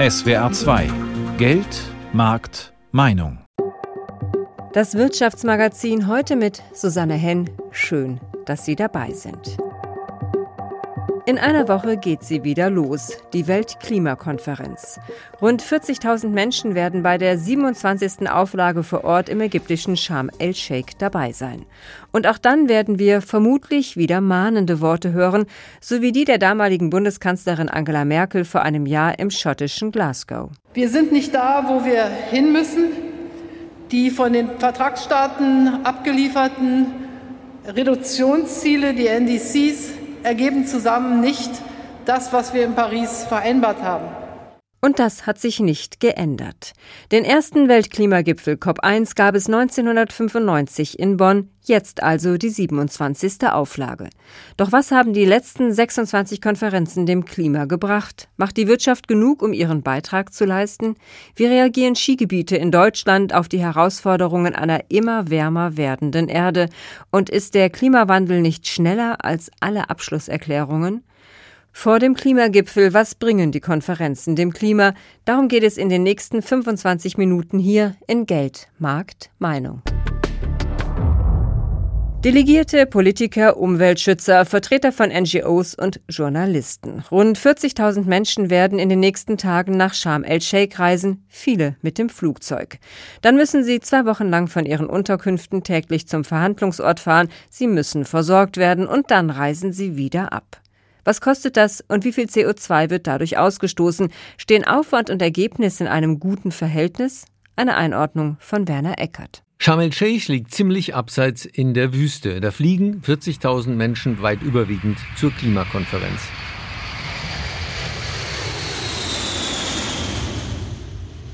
SWR 2 Geld, Markt, Meinung. Das Wirtschaftsmagazin heute mit Susanne Henn. Schön, dass Sie dabei sind. In einer Woche geht sie wieder los, die Weltklimakonferenz. Rund 40.000 Menschen werden bei der 27. Auflage vor Ort im ägyptischen Sharm el-Sheikh dabei sein. Und auch dann werden wir vermutlich wieder mahnende Worte hören, so wie die der damaligen Bundeskanzlerin Angela Merkel vor einem Jahr im schottischen Glasgow. Wir sind nicht da, wo wir hin müssen. Die von den Vertragsstaaten abgelieferten Reduktionsziele, die NDCs, ergeben zusammen nicht das, was wir in Paris vereinbart haben. Und das hat sich nicht geändert. Den ersten Weltklimagipfel COP1 gab es 1995 in Bonn, jetzt also die 27. Auflage. Doch was haben die letzten 26 Konferenzen dem Klima gebracht? Macht die Wirtschaft genug, um ihren Beitrag zu leisten? Wie reagieren Skigebiete in Deutschland auf die Herausforderungen einer immer wärmer werdenden Erde? Und ist der Klimawandel nicht schneller als alle Abschlusserklärungen? Vor dem Klimagipfel, was bringen die Konferenzen dem Klima? Darum geht es in den nächsten 25 Minuten hier in Geld, Markt, Meinung. Delegierte, Politiker, Umweltschützer, Vertreter von NGOs und Journalisten. Rund 40.000 Menschen werden in den nächsten Tagen nach Sharm el-Sheikh reisen, viele mit dem Flugzeug. Dann müssen sie zwei Wochen lang von ihren Unterkünften täglich zum Verhandlungsort fahren, sie müssen versorgt werden und dann reisen sie wieder ab. Was kostet das und wie viel CO2 wird dadurch ausgestoßen? Stehen Aufwand und Ergebnis in einem guten Verhältnis? Eine Einordnung von Werner Eckert. Sharm el-Sheikh liegt ziemlich abseits in der Wüste. Da fliegen 40.000 Menschen weit überwiegend zur Klimakonferenz.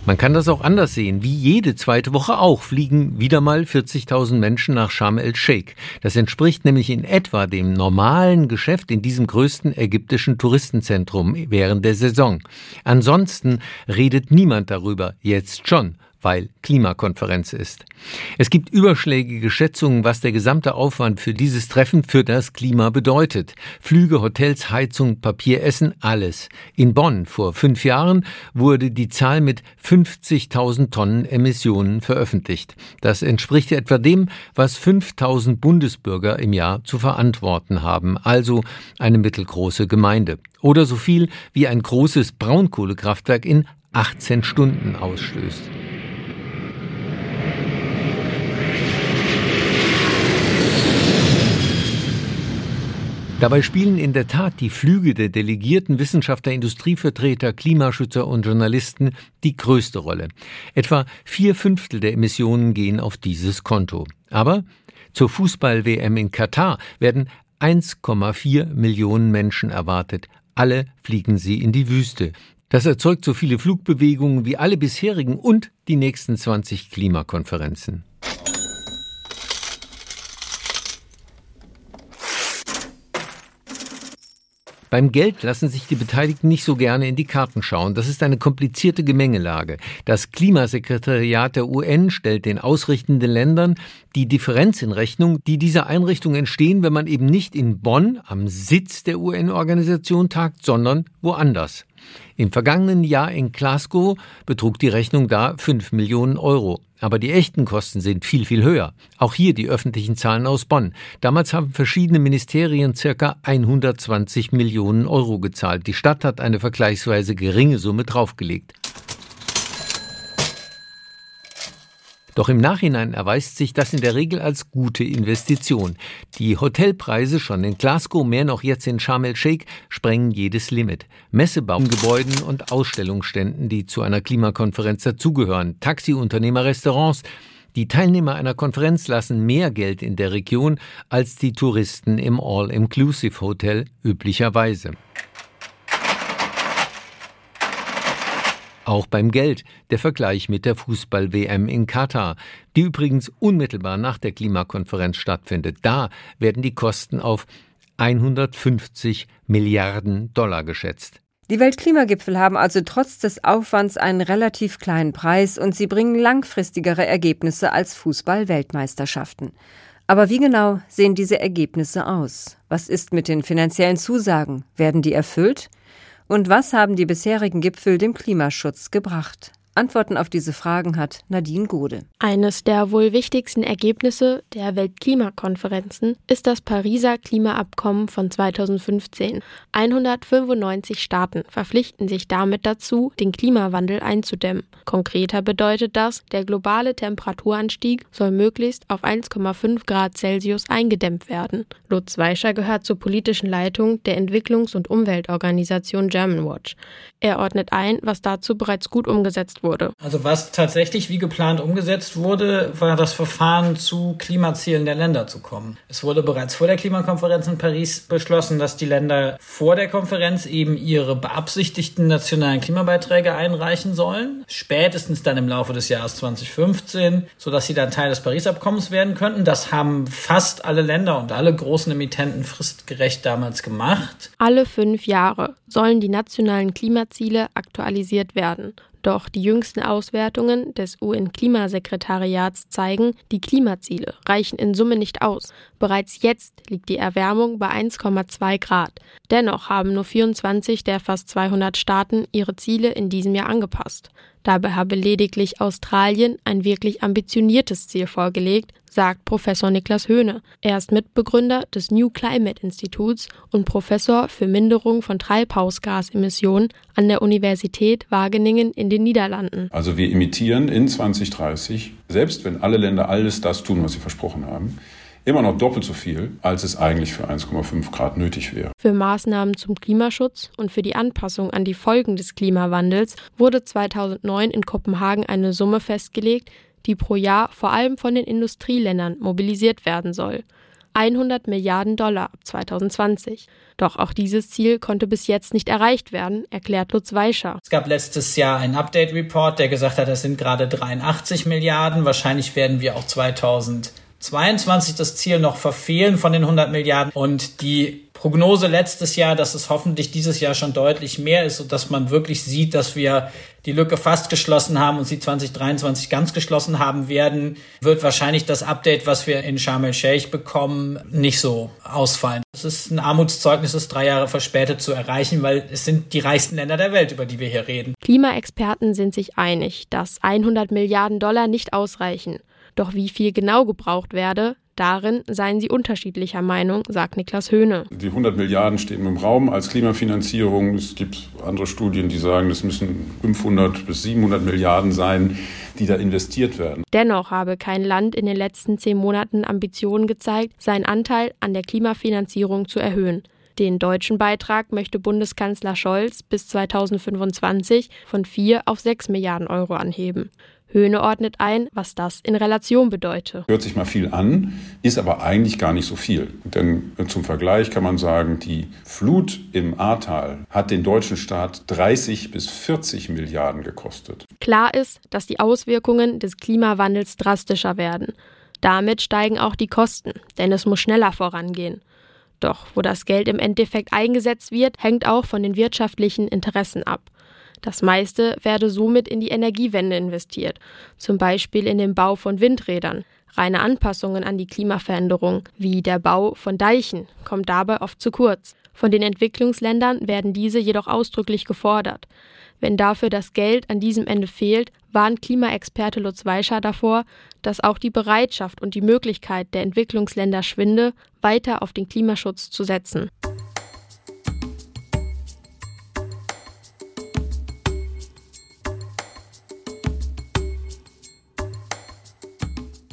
Man kann das auch anders sehen. Wie jede zweite Woche auch fliegen wieder mal 40.000 Menschen nach Sharm el-Sheikh. Das entspricht nämlich in etwa dem normalen Geschäft in diesem größten ägyptischen Touristenzentrum während der Saison. Ansonsten redet niemand darüber, jetzt schon weil Klimakonferenz ist. Es gibt überschlägige Schätzungen, was der gesamte Aufwand für dieses Treffen für das Klima bedeutet. Flüge, Hotels, Heizung, Papier, Essen, alles. In Bonn vor fünf Jahren wurde die Zahl mit 50.000 Tonnen Emissionen veröffentlicht. Das entspricht etwa dem, was 5.000 Bundesbürger im Jahr zu verantworten haben, also eine mittelgroße Gemeinde. Oder so viel wie ein großes Braunkohlekraftwerk in 18 Stunden ausstößt. Dabei spielen in der Tat die Flüge der Delegierten Wissenschaftler, Industrievertreter, Klimaschützer und Journalisten die größte Rolle. Etwa vier Fünftel der Emissionen gehen auf dieses Konto. Aber zur Fußball-WM in Katar werden 1,4 Millionen Menschen erwartet. Alle fliegen sie in die Wüste. Das erzeugt so viele Flugbewegungen wie alle bisherigen und die nächsten 20 Klimakonferenzen. Beim Geld lassen sich die Beteiligten nicht so gerne in die Karten schauen. Das ist eine komplizierte Gemengelage. Das Klimasekretariat der UN stellt den ausrichtenden Ländern die Differenz in Rechnung, die dieser Einrichtung entstehen, wenn man eben nicht in Bonn am Sitz der UN-Organisation tagt, sondern woanders. Im vergangenen Jahr in Glasgow betrug die Rechnung da 5 Millionen Euro. Aber die echten Kosten sind viel, viel höher. Auch hier die öffentlichen Zahlen aus Bonn. Damals haben verschiedene Ministerien circa 120 Millionen Euro gezahlt. Die Stadt hat eine vergleichsweise geringe Summe draufgelegt. Doch im Nachhinein erweist sich das in der Regel als gute Investition. Die Hotelpreise schon in Glasgow, mehr noch jetzt in Sharm el-Sheikh, sprengen jedes Limit. Messebaumgebäuden und Ausstellungsständen, die zu einer Klimakonferenz dazugehören, Taxiunternehmer, Restaurants, die Teilnehmer einer Konferenz lassen mehr Geld in der Region als die Touristen im All-Inclusive-Hotel üblicherweise. Auch beim Geld der Vergleich mit der Fußball-WM in Katar, die übrigens unmittelbar nach der Klimakonferenz stattfindet. Da werden die Kosten auf 150 Milliarden Dollar geschätzt. Die Weltklimagipfel haben also trotz des Aufwands einen relativ kleinen Preis und sie bringen langfristigere Ergebnisse als Fußball-Weltmeisterschaften. Aber wie genau sehen diese Ergebnisse aus? Was ist mit den finanziellen Zusagen? Werden die erfüllt? Und was haben die bisherigen Gipfel dem Klimaschutz gebracht? Antworten auf diese Fragen hat Nadine Gode. Eines der wohl wichtigsten Ergebnisse der Weltklimakonferenzen ist das Pariser Klimaabkommen von 2015. 195 Staaten verpflichten sich damit dazu, den Klimawandel einzudämmen. Konkreter bedeutet das, der globale Temperaturanstieg soll möglichst auf 1,5 Grad Celsius eingedämmt werden. Lutz Weischer gehört zur politischen Leitung der Entwicklungs- und Umweltorganisation Germanwatch. Er ordnet ein, was dazu bereits gut umgesetzt wurde. Also was tatsächlich wie geplant umgesetzt wurde, war das Verfahren zu Klimazielen der Länder zu kommen. Es wurde bereits vor der Klimakonferenz in Paris beschlossen, dass die Länder vor der Konferenz eben ihre beabsichtigten nationalen Klimabeiträge einreichen sollen. Spätestens dann im Laufe des Jahres 2015, sodass sie dann Teil des Paris-Abkommens werden könnten. Das haben fast alle Länder und alle großen Emittenten fristgerecht damals gemacht. Alle fünf Jahre sollen die nationalen Klimaziele aktualisiert werden. Doch die jüngsten Auswertungen des UN-Klimasekretariats zeigen, die Klimaziele reichen in Summe nicht aus. Bereits jetzt liegt die Erwärmung bei 1,2 Grad. Dennoch haben nur 24 der fast 200 Staaten ihre Ziele in diesem Jahr angepasst. Dabei habe lediglich Australien ein wirklich ambitioniertes Ziel vorgelegt, sagt Professor Niklas Höhne. Er ist Mitbegründer des New Climate Instituts und Professor für Minderung von Treibhausgasemissionen an der Universität Wageningen in den Niederlanden. Also wir emittieren in 2030, selbst wenn alle Länder alles das tun, was sie versprochen haben, immer noch doppelt so viel, als es eigentlich für 1,5 Grad nötig wäre. Für Maßnahmen zum Klimaschutz und für die Anpassung an die Folgen des Klimawandels wurde 2009 in Kopenhagen eine Summe festgelegt, die pro Jahr vor allem von den Industrieländern mobilisiert werden soll. 100 Milliarden Dollar ab 2020. Doch auch dieses Ziel konnte bis jetzt nicht erreicht werden, erklärt Lutz Weischer. Es gab letztes Jahr einen Update-Report, der gesagt hat, das sind gerade 83 Milliarden. Wahrscheinlich werden wir auch 2022 das Ziel noch verfehlen von den 100 Milliarden. Und die Prognose letztes Jahr, dass es hoffentlich dieses Jahr schon deutlich mehr ist und dass man wirklich sieht, dass wir die Lücke fast geschlossen haben und sie 2023 ganz geschlossen haben werden, wird wahrscheinlich das Update, was wir in Sharm el-Sheikh bekommen, nicht so ausfallen. Es ist ein Armutszeugnis, es drei Jahre verspätet zu erreichen, weil es sind die reichsten Länder der Welt, über die wir hier reden. Klimaexperten sind sich einig, dass 100 Milliarden Dollar nicht ausreichen. Doch wie viel genau gebraucht werde, Darin seien sie unterschiedlicher Meinung, sagt Niklas Höhne. Die 100 Milliarden stehen im Raum als Klimafinanzierung. Es gibt andere Studien, die sagen, es müssen 500 bis 700 Milliarden sein, die da investiert werden. Dennoch habe kein Land in den letzten zehn Monaten Ambitionen gezeigt, seinen Anteil an der Klimafinanzierung zu erhöhen. Den deutschen Beitrag möchte Bundeskanzler Scholz bis 2025 von 4 auf 6 Milliarden Euro anheben. Höhne ordnet ein, was das in Relation bedeutet. Hört sich mal viel an, ist aber eigentlich gar nicht so viel. Denn zum Vergleich kann man sagen, die Flut im Ahrtal hat den deutschen Staat 30 bis 40 Milliarden gekostet. Klar ist, dass die Auswirkungen des Klimawandels drastischer werden. Damit steigen auch die Kosten, denn es muss schneller vorangehen. Doch wo das Geld im Endeffekt eingesetzt wird, hängt auch von den wirtschaftlichen Interessen ab. Das meiste werde somit in die Energiewende investiert, zum Beispiel in den Bau von Windrädern. Reine Anpassungen an die Klimaveränderung, wie der Bau von Deichen, kommt dabei oft zu kurz. Von den Entwicklungsländern werden diese jedoch ausdrücklich gefordert. Wenn dafür das Geld an diesem Ende fehlt, warnt Klimaexperte Lutz Weischer davor, dass auch die Bereitschaft und die Möglichkeit der Entwicklungsländer schwinde, weiter auf den Klimaschutz zu setzen.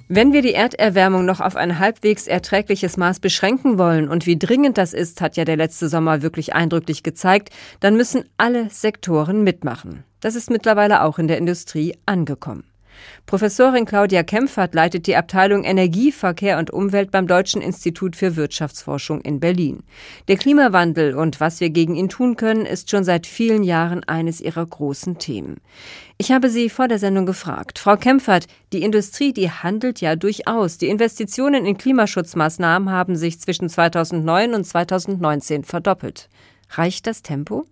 Wenn wir die Erderwärmung noch auf ein halbwegs erträgliches Maß beschränken wollen, und wie dringend das ist, hat ja der letzte Sommer wirklich eindrücklich gezeigt, dann müssen alle Sektoren mitmachen. Das ist mittlerweile auch in der Industrie angekommen. Professorin Claudia Kempfert leitet die Abteilung Energie, Verkehr und Umwelt beim Deutschen Institut für Wirtschaftsforschung in Berlin. Der Klimawandel und was wir gegen ihn tun können, ist schon seit vielen Jahren eines ihrer großen Themen. Ich habe sie vor der Sendung gefragt. Frau Kempfert, die Industrie, die handelt ja durchaus. Die Investitionen in Klimaschutzmaßnahmen haben sich zwischen 2009 und 2019 verdoppelt. Reicht das Tempo?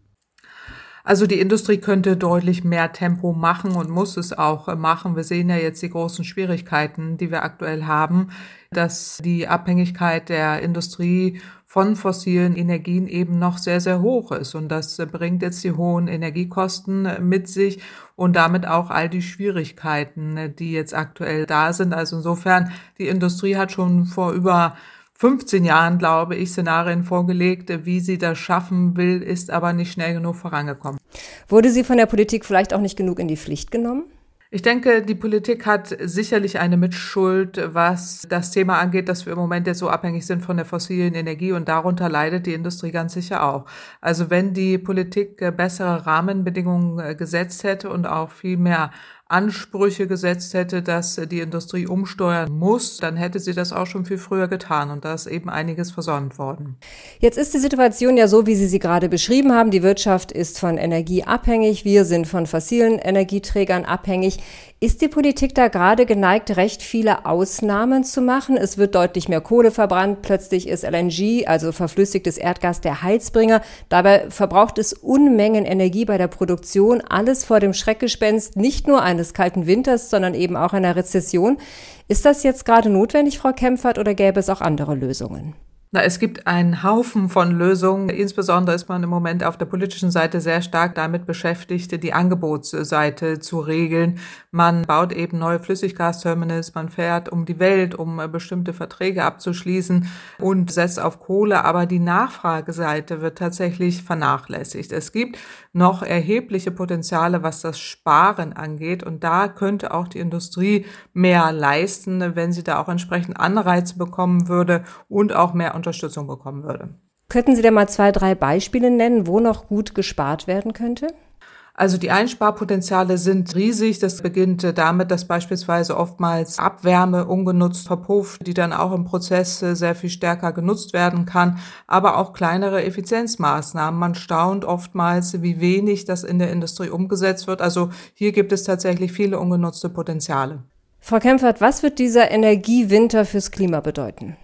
Also die Industrie könnte deutlich mehr Tempo machen und muss es auch machen. Wir sehen ja jetzt die großen Schwierigkeiten, die wir aktuell haben, dass die Abhängigkeit der Industrie von fossilen Energien eben noch sehr, sehr hoch ist. Und das bringt jetzt die hohen Energiekosten mit sich und damit auch all die Schwierigkeiten, die jetzt aktuell da sind. Also insofern, die Industrie hat schon vor über 15 Jahren, glaube ich, Szenarien vorgelegt, wie sie das schaffen will, ist aber nicht schnell genug vorangekommen. Wurde sie von der Politik vielleicht auch nicht genug in die Pflicht genommen? Ich denke, die Politik hat sicherlich eine Mitschuld, was das Thema angeht, dass wir im Moment jetzt so abhängig sind von der fossilen Energie und darunter leidet die Industrie ganz sicher auch. Also wenn die Politik bessere Rahmenbedingungen gesetzt hätte und auch viel mehr Ansprüche gesetzt hätte, dass die Industrie umsteuern muss, dann hätte sie das auch schon viel früher getan und da ist eben einiges versäumt worden. Jetzt ist die Situation ja so, wie Sie sie gerade beschrieben haben. Die Wirtschaft ist von Energie abhängig. Wir sind von fossilen Energieträgern abhängig. Ist die Politik da gerade geneigt, recht viele Ausnahmen zu machen? Es wird deutlich mehr Kohle verbrannt. Plötzlich ist LNG, also verflüssigtes Erdgas, der Heizbringer. Dabei verbraucht es Unmengen Energie bei der Produktion. Alles vor dem Schreckgespenst, nicht nur eines kalten Winters, sondern eben auch einer Rezession. Ist das jetzt gerade notwendig, Frau Kempfert, oder gäbe es auch andere Lösungen? Na, es gibt einen Haufen von Lösungen. Insbesondere ist man im Moment auf der politischen Seite sehr stark damit beschäftigt, die Angebotsseite zu regeln. Man baut eben neue Flüssiggasterminals, man fährt um die Welt, um bestimmte Verträge abzuschließen und setzt auf Kohle. Aber die Nachfrageseite wird tatsächlich vernachlässigt. Es gibt noch erhebliche Potenziale, was das Sparen angeht. Und da könnte auch die Industrie mehr leisten, wenn sie da auch entsprechend Anreize bekommen würde und auch mehr Unterstützung bekommen würde. Könnten Sie da mal zwei, drei Beispiele nennen, wo noch gut gespart werden könnte? Also die Einsparpotenziale sind riesig. Das beginnt damit, dass beispielsweise oftmals Abwärme ungenutzt verpufft, die dann auch im Prozess sehr viel stärker genutzt werden kann, aber auch kleinere Effizienzmaßnahmen. Man staunt oftmals, wie wenig das in der Industrie umgesetzt wird. Also hier gibt es tatsächlich viele ungenutzte Potenziale. Frau Kempfert, was wird dieser Energiewinter fürs Klima bedeuten?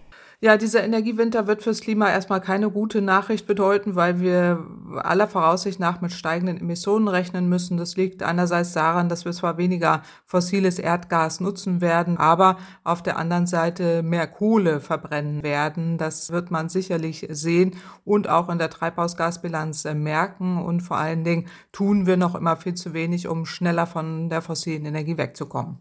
Ja, dieser Energiewinter wird fürs Klima erstmal keine gute Nachricht bedeuten, weil wir aller Voraussicht nach mit steigenden Emissionen rechnen müssen. Das liegt einerseits daran, dass wir zwar weniger fossiles Erdgas nutzen werden, aber auf der anderen Seite mehr Kohle verbrennen werden. Das wird man sicherlich sehen und auch in der Treibhausgasbilanz merken. Und vor allen Dingen tun wir noch immer viel zu wenig, um schneller von der fossilen Energie wegzukommen.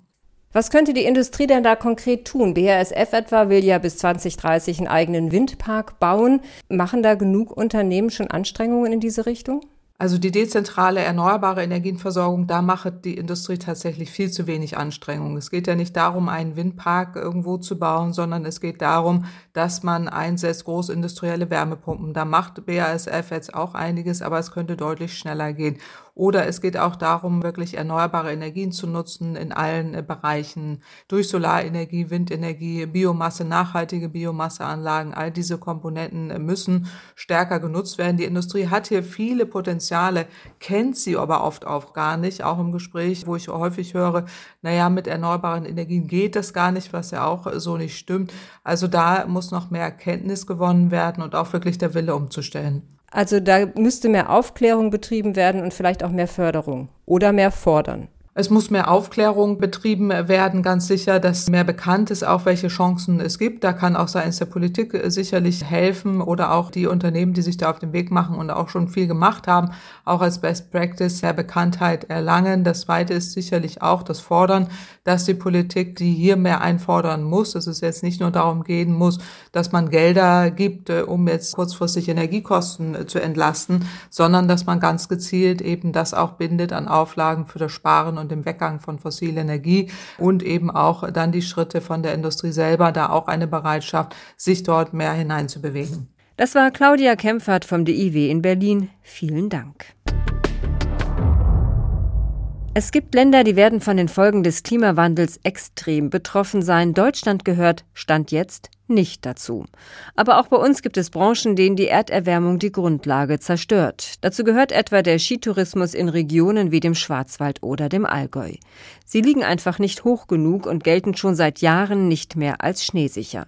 Was könnte die Industrie denn da konkret tun? BASF etwa will ja bis 2030 einen eigenen Windpark bauen. Machen da genug Unternehmen schon Anstrengungen in diese Richtung? Also die dezentrale erneuerbare Energienversorgung, da macht die Industrie tatsächlich viel zu wenig Anstrengungen. Es geht ja nicht darum, einen Windpark irgendwo zu bauen, sondern es geht darum, dass man einsetzt großindustrielle Wärmepumpen. Da macht BASF jetzt auch einiges, aber es könnte deutlich schneller gehen. Oder es geht auch darum, wirklich erneuerbare Energien zu nutzen in allen äh, Bereichen durch Solarenergie, Windenergie, Biomasse, nachhaltige Biomasseanlagen. All diese Komponenten äh, müssen stärker genutzt werden. Die Industrie hat hier viele Potenziale, kennt sie aber oft auch gar nicht. Auch im Gespräch, wo ich häufig höre, naja, mit erneuerbaren Energien geht das gar nicht, was ja auch so nicht stimmt. Also da muss noch mehr Erkenntnis gewonnen werden und auch wirklich der Wille umzustellen. Also da müsste mehr Aufklärung betrieben werden und vielleicht auch mehr Förderung oder mehr fordern. Es muss mehr Aufklärung betrieben werden, ganz sicher, dass mehr bekannt ist, auch welche Chancen es gibt. Da kann auch seitens der Politik sicherlich helfen oder auch die Unternehmen, die sich da auf den Weg machen und auch schon viel gemacht haben, auch als Best Practice mehr Bekanntheit erlangen. Das Zweite ist sicherlich auch das Fordern, dass die Politik, die hier mehr einfordern muss, dass es jetzt nicht nur darum gehen muss, dass man Gelder gibt, äh, um jetzt kurzfristig Energiekosten äh, zu entlasten, sondern dass man ganz gezielt eben das auch bindet an Auflagen für das Sparen und dem Weggang von fossiler Energie und eben auch dann die Schritte von der Industrie selber, da auch eine Bereitschaft, sich dort mehr hineinzubewegen. Das war Claudia Kempfert vom DIW in Berlin. Vielen Dank. Es gibt Länder, die werden von den Folgen des Klimawandels extrem betroffen sein. Deutschland gehört, Stand jetzt, nicht dazu. Aber auch bei uns gibt es Branchen, denen die Erderwärmung die Grundlage zerstört. Dazu gehört etwa der Skitourismus in Regionen wie dem Schwarzwald oder dem Allgäu. Sie liegen einfach nicht hoch genug und gelten schon seit Jahren nicht mehr als schneesicher.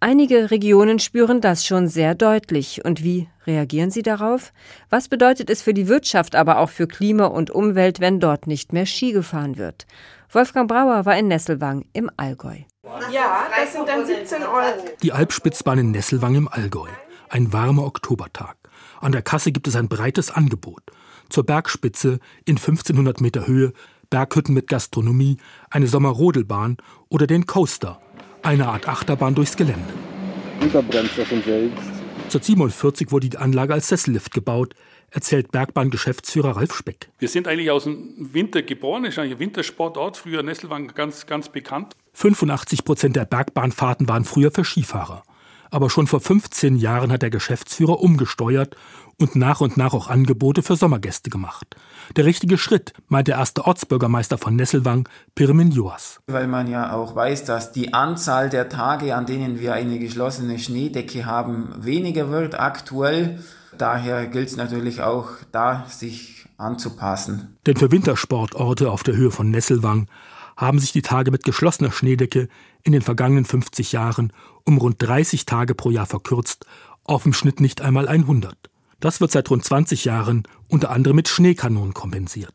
Einige Regionen spüren das schon sehr deutlich. Und wie reagieren sie darauf? Was bedeutet es für die Wirtschaft, aber auch für Klima und Umwelt, wenn dort nicht mehr Ski gefahren wird? Wolfgang Brauer war in Nesselwang im Allgäu. Ja, das sind dann 17 Euro. Die Alpspitzbahn in Nesselwang im Allgäu. Ein warmer Oktobertag. An der Kasse gibt es ein breites Angebot. Zur Bergspitze in 1500 Meter Höhe, Berghütten mit Gastronomie, eine Sommerrodelbahn oder den Coaster, eine Art Achterbahn durchs Gelände. Unterbremser von selbst. 1947 wurde die Anlage als Sessellift gebaut, erzählt Bergbahn-Geschäftsführer Ralf Speck. Wir sind eigentlich aus dem Winter geboren, ist eigentlich ein Wintersportort, früher Nesselwang ganz, ganz bekannt. 85 Prozent der Bergbahnfahrten waren früher für Skifahrer. Aber schon vor 15 Jahren hat der Geschäftsführer umgesteuert und nach und nach auch Angebote für Sommergäste gemacht. Der richtige Schritt, meint der erste Ortsbürgermeister von Nesselwang, Pirmin Joas. Weil man ja auch weiß, dass die Anzahl der Tage, an denen wir eine geschlossene Schneedecke haben, weniger wird aktuell. Daher gilt es natürlich auch, da sich anzupassen. Denn für Wintersportorte auf der Höhe von Nesselwang haben sich die Tage mit geschlossener Schneedecke in den vergangenen 50 Jahren um rund 30 Tage pro Jahr verkürzt, auf im Schnitt nicht einmal 100. Das wird seit rund 20 Jahren unter anderem mit Schneekanonen kompensiert.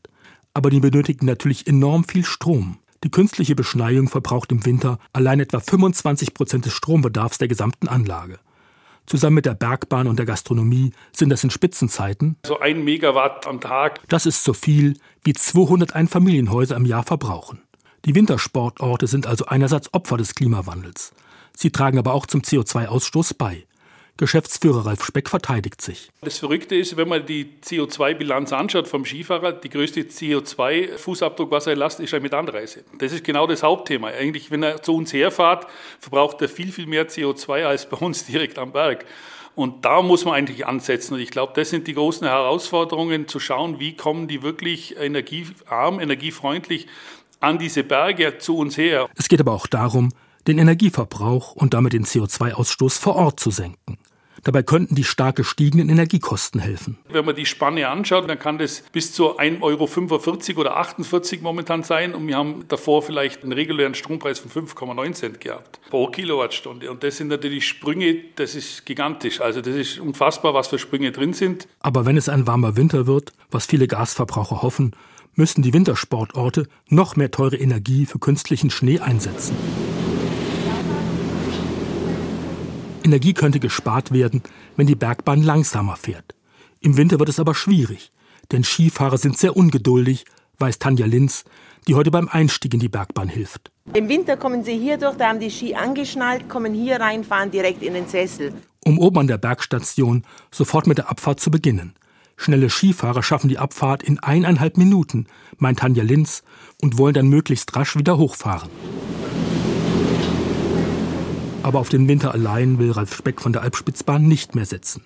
Aber die benötigen natürlich enorm viel Strom. Die künstliche Beschneiung verbraucht im Winter allein etwa 25 Prozent des Strombedarfs der gesamten Anlage. Zusammen mit der Bergbahn und der Gastronomie sind das in Spitzenzeiten so ein Megawatt am Tag. Das ist so viel, wie 200 Einfamilienhäuser im Jahr verbrauchen. Die Wintersportorte sind also einerseits Opfer des Klimawandels. Sie tragen aber auch zum CO2-Ausstoß bei. Geschäftsführer Ralf Speck verteidigt sich. Das Verrückte ist, wenn man die CO2-Bilanz anschaut vom Skifahrer, die größte CO2-Fußabdruck, was er lasst, ist mit Anreise. Das ist genau das Hauptthema. Eigentlich, wenn er zu uns herfahrt, verbraucht er viel, viel mehr CO2 als bei uns direkt am Berg. Und da muss man eigentlich ansetzen. Und ich glaube, das sind die großen Herausforderungen, zu schauen, wie kommen die wirklich energiearm, energiefreundlich an diese Berge zu uns her. Es geht aber auch darum, den Energieverbrauch und damit den CO2-Ausstoß vor Ort zu senken. Dabei könnten die stark gestiegenen Energiekosten helfen. Wenn man die Spanne anschaut, dann kann das bis zu 1,45 Euro oder 48 momentan sein. Und wir haben davor vielleicht einen regulären Strompreis von 5,9 Cent gehabt pro Kilowattstunde. Und das sind natürlich Sprünge, das ist gigantisch. Also das ist unfassbar, was für Sprünge drin sind. Aber wenn es ein warmer Winter wird, was viele Gasverbraucher hoffen, müssen die Wintersportorte noch mehr teure Energie für künstlichen Schnee einsetzen. Energie könnte gespart werden, wenn die Bergbahn langsamer fährt. Im Winter wird es aber schwierig, denn Skifahrer sind sehr ungeduldig, weiß Tanja Linz, die heute beim Einstieg in die Bergbahn hilft. Im Winter kommen sie hier durch, da haben die Ski angeschnallt, kommen hier rein, fahren direkt in den Sessel. Um oben an der Bergstation sofort mit der Abfahrt zu beginnen. Schnelle Skifahrer schaffen die Abfahrt in eineinhalb Minuten, meint Tanja Linz, und wollen dann möglichst rasch wieder hochfahren. Aber auf den Winter allein will Ralf Speck von der Alpspitzbahn nicht mehr setzen.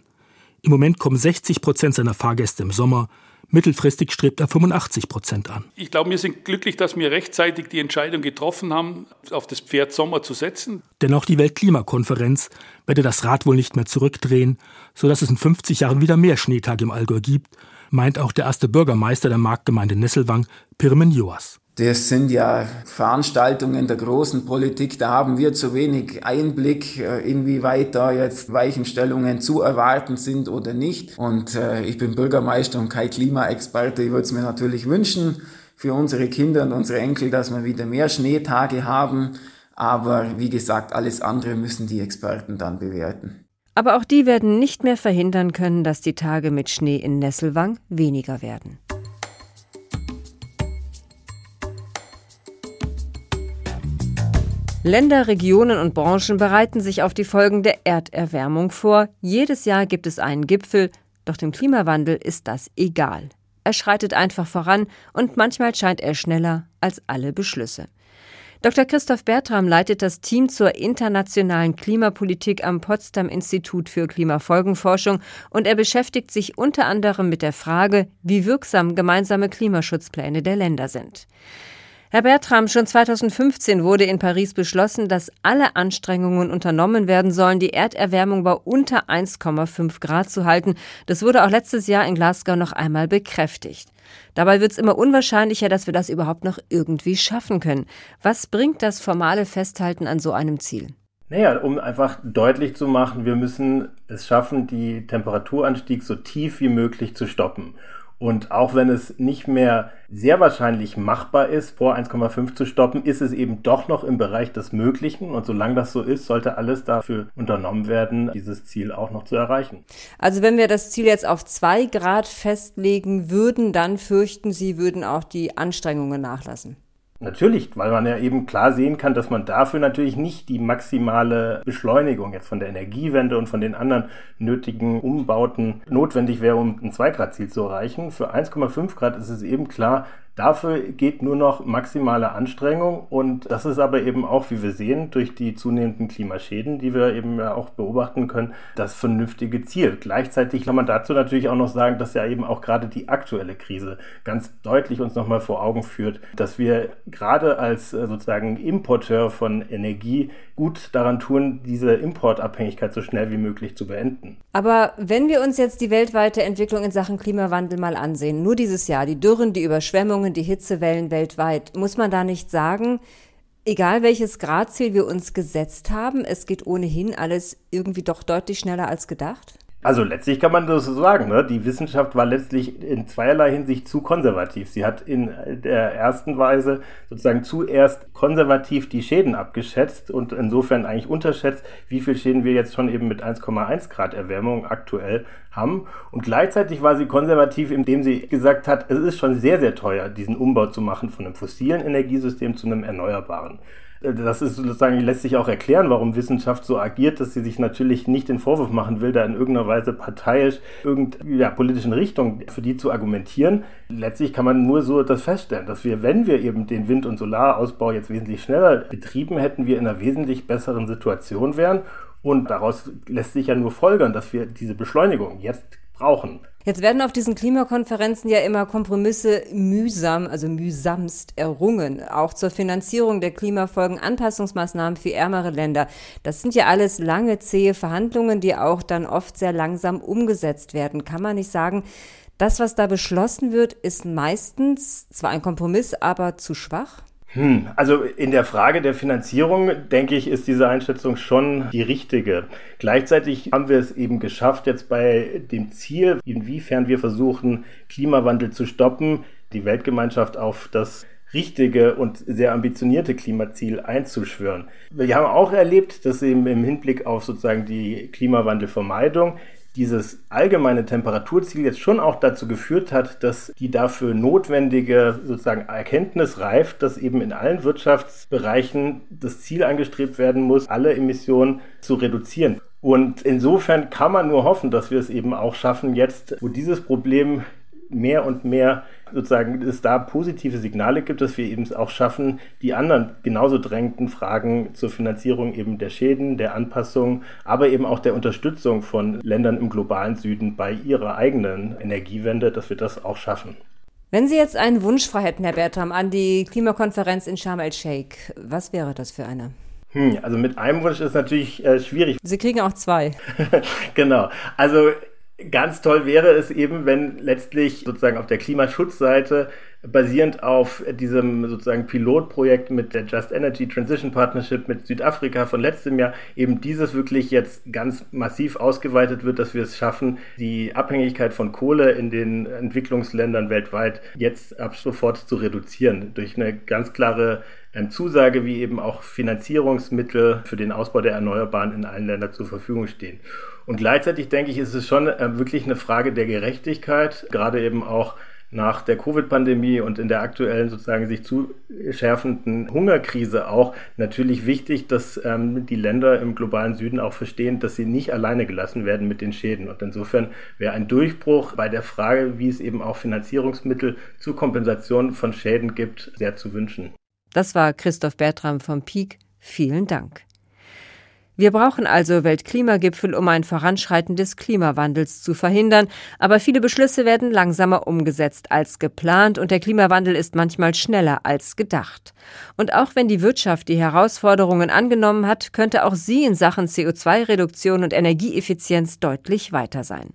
Im Moment kommen 60 Prozent seiner Fahrgäste im Sommer, Mittelfristig strebt er 85 Prozent an. Ich glaube, wir sind glücklich, dass wir rechtzeitig die Entscheidung getroffen haben, auf das Pferd Sommer zu setzen. Denn auch die Weltklimakonferenz werde das Rad wohl nicht mehr zurückdrehen, sodass es in 50 Jahren wieder mehr Schneetage im Allgäu gibt, meint auch der erste Bürgermeister der Marktgemeinde Nesselwang, Pirmen Joas. Das sind ja Veranstaltungen der großen Politik, da haben wir zu wenig Einblick, äh, inwieweit da jetzt Weichenstellungen zu erwarten sind oder nicht. Und äh, ich bin Bürgermeister und kein Klimaexperte. Ich würde es mir natürlich wünschen für unsere Kinder und unsere Enkel, dass wir wieder mehr Schneetage haben. Aber wie gesagt, alles andere müssen die Experten dann bewerten. Aber auch die werden nicht mehr verhindern können, dass die Tage mit Schnee in Nesselwang weniger werden. Länder, Regionen und Branchen bereiten sich auf die Folgen der Erderwärmung vor. Jedes Jahr gibt es einen Gipfel, doch dem Klimawandel ist das egal. Er schreitet einfach voran und manchmal scheint er schneller als alle Beschlüsse. Dr. Christoph Bertram leitet das Team zur internationalen Klimapolitik am Potsdam Institut für Klimafolgenforschung und er beschäftigt sich unter anderem mit der Frage, wie wirksam gemeinsame Klimaschutzpläne der Länder sind. Herr Bertram, schon 2015 wurde in Paris beschlossen, dass alle Anstrengungen unternommen werden sollen, die Erderwärmung bei unter 1,5 Grad zu halten. Das wurde auch letztes Jahr in Glasgow noch einmal bekräftigt. Dabei wird es immer unwahrscheinlicher, dass wir das überhaupt noch irgendwie schaffen können. Was bringt das formale Festhalten an so einem Ziel? Naja, um einfach deutlich zu machen, wir müssen es schaffen, die Temperaturanstieg so tief wie möglich zu stoppen. Und auch wenn es nicht mehr sehr wahrscheinlich machbar ist, vor 1,5 zu stoppen, ist es eben doch noch im Bereich des Möglichen. Und solange das so ist, sollte alles dafür unternommen werden, dieses Ziel auch noch zu erreichen. Also wenn wir das Ziel jetzt auf zwei Grad festlegen würden, dann fürchten Sie, würden auch die Anstrengungen nachlassen. Natürlich, weil man ja eben klar sehen kann, dass man dafür natürlich nicht die maximale Beschleunigung jetzt von der Energiewende und von den anderen nötigen Umbauten notwendig wäre, um ein 2-Grad-Ziel zu erreichen. Für 1,5 Grad ist es eben klar, Dafür geht nur noch maximale Anstrengung und das ist aber eben auch, wie wir sehen, durch die zunehmenden Klimaschäden, die wir eben auch beobachten können, das vernünftige Ziel. Gleichzeitig kann man dazu natürlich auch noch sagen, dass ja eben auch gerade die aktuelle Krise ganz deutlich uns nochmal vor Augen führt, dass wir gerade als äh, sozusagen Importeur von Energie gut daran tun, diese Importabhängigkeit so schnell wie möglich zu beenden. Aber wenn wir uns jetzt die weltweite Entwicklung in Sachen Klimawandel mal ansehen, nur dieses Jahr, die Dürren, die Überschwemmungen, die Hitzewellen weltweit, muss man da nicht sagen, egal welches Gradziel wir uns gesetzt haben, es geht ohnehin alles irgendwie doch deutlich schneller als gedacht? Also letztlich kann man das so sagen. Ne? Die Wissenschaft war letztlich in zweierlei Hinsicht zu konservativ. Sie hat in der ersten Weise sozusagen zuerst konservativ die Schäden abgeschätzt und insofern eigentlich unterschätzt, wie viel Schäden wir jetzt schon eben mit 1,1 Grad Erwärmung aktuell haben. Und gleichzeitig war sie konservativ, indem sie gesagt hat, es ist schon sehr, sehr teuer, diesen Umbau zu machen von einem fossilen Energiesystem zu einem erneuerbaren. Das ist sozusagen, lässt sich auch erklären, warum Wissenschaft so agiert, dass sie sich natürlich nicht den Vorwurf machen will, da in irgendeiner Weise parteiisch irgendeiner ja, politischen Richtung für die zu argumentieren. Letztlich kann man nur so das feststellen, dass wir, wenn wir eben den Wind- und Solarausbau jetzt wesentlich schneller betrieben hätten, wir in einer wesentlich besseren Situation wären. Und daraus lässt sich ja nur folgern, dass wir diese Beschleunigung jetzt brauchen. Jetzt werden auf diesen Klimakonferenzen ja immer Kompromisse mühsam, also mühsamst errungen, auch zur Finanzierung der Klimafolgen Anpassungsmaßnahmen für ärmere Länder. Das sind ja alles lange, zähe Verhandlungen, die auch dann oft sehr langsam umgesetzt werden. Kann man nicht sagen, das, was da beschlossen wird, ist meistens zwar ein Kompromiss, aber zu schwach? Hm, also in der Frage der Finanzierung, denke ich, ist diese Einschätzung schon die richtige. Gleichzeitig haben wir es eben geschafft, jetzt bei dem Ziel, inwiefern wir versuchen, Klimawandel zu stoppen, die Weltgemeinschaft auf das richtige und sehr ambitionierte Klimaziel einzuschwören. Wir haben auch erlebt, dass eben im Hinblick auf sozusagen die Klimawandelvermeidung dieses allgemeine Temperaturziel jetzt schon auch dazu geführt hat, dass die dafür notwendige sozusagen Erkenntnis reift, dass eben in allen Wirtschaftsbereichen das Ziel angestrebt werden muss, alle Emissionen zu reduzieren. Und insofern kann man nur hoffen, dass wir es eben auch schaffen, jetzt, wo dieses Problem mehr und mehr sozusagen es da positive Signale gibt, dass wir eben es auch schaffen, die anderen genauso drängenden Fragen zur Finanzierung eben der Schäden, der Anpassung, aber eben auch der Unterstützung von Ländern im globalen Süden bei ihrer eigenen Energiewende, dass wir das auch schaffen. Wenn Sie jetzt einen Wunsch frei hätten, Herr Bertram, an die Klimakonferenz in Sharm el-Sheikh, was wäre das für einer? Hm, also mit einem Wunsch ist natürlich äh, schwierig. Sie kriegen auch zwei. genau. Also Ganz toll wäre es eben, wenn letztlich sozusagen auf der Klimaschutzseite basierend auf diesem sozusagen Pilotprojekt mit der Just Energy Transition Partnership mit Südafrika von letztem Jahr eben dieses wirklich jetzt ganz massiv ausgeweitet wird, dass wir es schaffen, die Abhängigkeit von Kohle in den Entwicklungsländern weltweit jetzt ab sofort zu reduzieren durch eine ganz klare Zusage, wie eben auch Finanzierungsmittel für den Ausbau der Erneuerbaren in allen Ländern zur Verfügung stehen. Und gleichzeitig denke ich, ist es schon äh, wirklich eine Frage der Gerechtigkeit, gerade eben auch nach der Covid-Pandemie und in der aktuellen sozusagen sich zuschärfenden Hungerkrise auch natürlich wichtig, dass ähm, die Länder im globalen Süden auch verstehen, dass sie nicht alleine gelassen werden mit den Schäden. Und insofern wäre ein Durchbruch bei der Frage, wie es eben auch Finanzierungsmittel zur Kompensation von Schäden gibt, sehr zu wünschen. Das war Christoph Bertram vom Peak. Vielen Dank. Wir brauchen also Weltklimagipfel, um ein Voranschreiten des Klimawandels zu verhindern, aber viele Beschlüsse werden langsamer umgesetzt als geplant und der Klimawandel ist manchmal schneller als gedacht. Und auch wenn die Wirtschaft die Herausforderungen angenommen hat, könnte auch sie in Sachen CO2-Reduktion und Energieeffizienz deutlich weiter sein.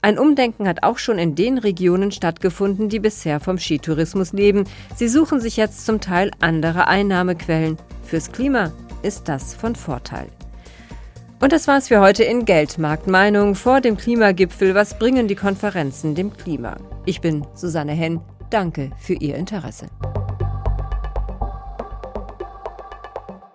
Ein Umdenken hat auch schon in den Regionen stattgefunden, die bisher vom Skitourismus leben. Sie suchen sich jetzt zum Teil andere Einnahmequellen. Fürs Klima ist das von Vorteil. Und das war's für heute in Geldmarktmeinung vor dem Klimagipfel. Was bringen die Konferenzen dem Klima? Ich bin Susanne Henn. Danke für Ihr Interesse.